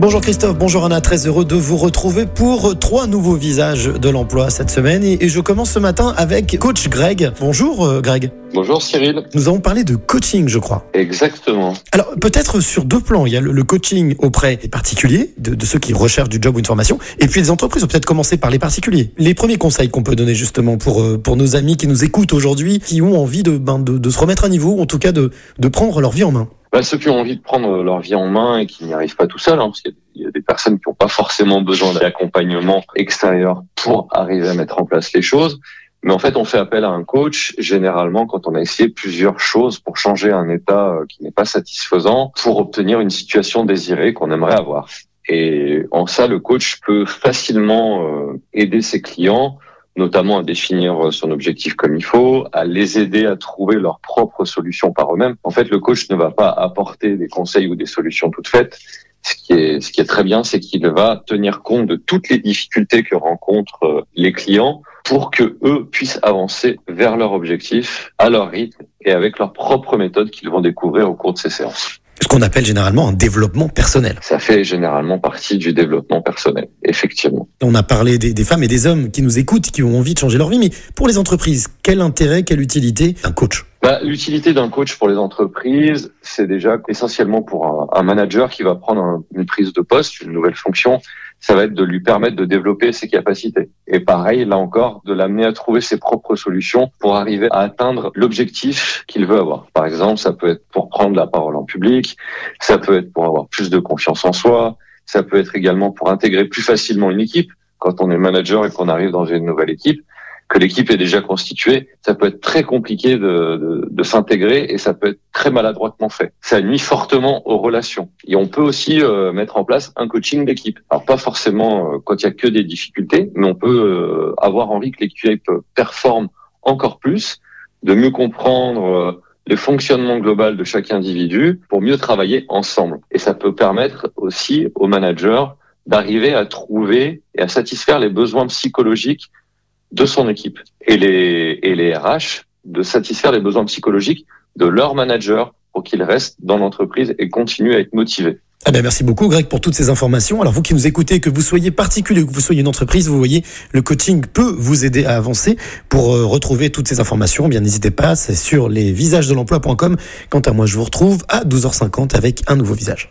Bonjour Christophe, bonjour Anna, très heureux de vous retrouver pour trois nouveaux visages de l'emploi cette semaine. Et je commence ce matin avec coach Greg. Bonjour euh, Greg. Bonjour Cyril. Nous avons parlé de coaching, je crois. Exactement. Alors peut-être sur deux plans. Il y a le coaching auprès des particuliers, de, de, ceux qui recherchent du job ou une formation, et puis les entreprises. On peut peut-être commencer par les particuliers. Les premiers conseils qu'on peut donner justement pour euh, pour nos amis qui nous écoutent aujourd'hui, qui ont envie de, ben, de, de se remettre à niveau, en tout cas de, de prendre leur vie en main. Bah, ceux qui ont envie de prendre leur vie en main et qui n'y arrivent pas tout seuls, hein, parce qu'il y a des personnes qui n'ont pas forcément besoin d'accompagnement extérieur pour arriver à mettre en place les choses. Mais en fait, on fait appel à un coach généralement quand on a essayé plusieurs choses pour changer un état euh, qui n'est pas satisfaisant, pour obtenir une situation désirée qu'on aimerait avoir. Et en ça, le coach peut facilement euh, aider ses clients notamment à définir son objectif comme il faut, à les aider à trouver leurs propres solutions par eux-mêmes. En fait, le coach ne va pas apporter des conseils ou des solutions toutes faites. Ce qui est, très bien, c'est qu'il va tenir compte de toutes les difficultés que rencontrent euh, les clients pour que eux puissent avancer vers leur objectif à leur rythme et avec leur propre méthode qu'ils vont découvrir au cours de ces séances ce qu'on appelle généralement un développement personnel. Ça fait généralement partie du développement personnel, effectivement. On a parlé des, des, femmes et des hommes qui nous écoutent, qui ont envie de changer leur vie, mais pour les entreprises, quel intérêt, quelle utilité d'un coach? Bah, L'utilité d'un coach pour les entreprises, c'est déjà essentiellement pour un, un, manager qui va prendre une prise de poste, une nouvelle fonction, ça va être de lui permettre de développer ses capacités. Et pareil, là encore, de l'amener à trouver ses propres solutions pour arriver à atteindre l'objectif qu'il veut avoir. Par exemple, ça peut être pour prendre la parole en public, ça peut être pour avoir plus de confiance en soi, ça peut être également pour intégrer plus facilement une équipe. Quand on est manager et qu'on arrive dans une nouvelle équipe, que l'équipe est déjà constituée, ça peut être très compliqué de, de, de s'intégrer et ça peut être très maladroitement fait. Ça nuit fortement aux relations. Et on peut aussi euh, mettre en place un coaching d'équipe. Alors pas forcément euh, quand il y a que des difficultés, mais on peut euh, avoir envie que l'équipe performe encore plus, de mieux comprendre le fonctionnement global de chaque individu pour mieux travailler ensemble. Et ça peut permettre aussi aux managers d'arriver à trouver et à satisfaire les besoins psychologiques de son équipe et les, et les RH de satisfaire les besoins psychologiques de leur manager pour qu'ils restent dans l'entreprise et continuent à être motivés. Ah ben merci beaucoup Greg pour toutes ces informations. Alors vous qui nous écoutez, que vous soyez particulier, que vous soyez une entreprise, vous voyez, le coaching peut vous aider à avancer. Pour euh, retrouver toutes ces informations, bien n'hésitez pas, c'est sur lesvisagesdelemploi.com. Quant à moi, je vous retrouve à 12h50 avec un nouveau visage.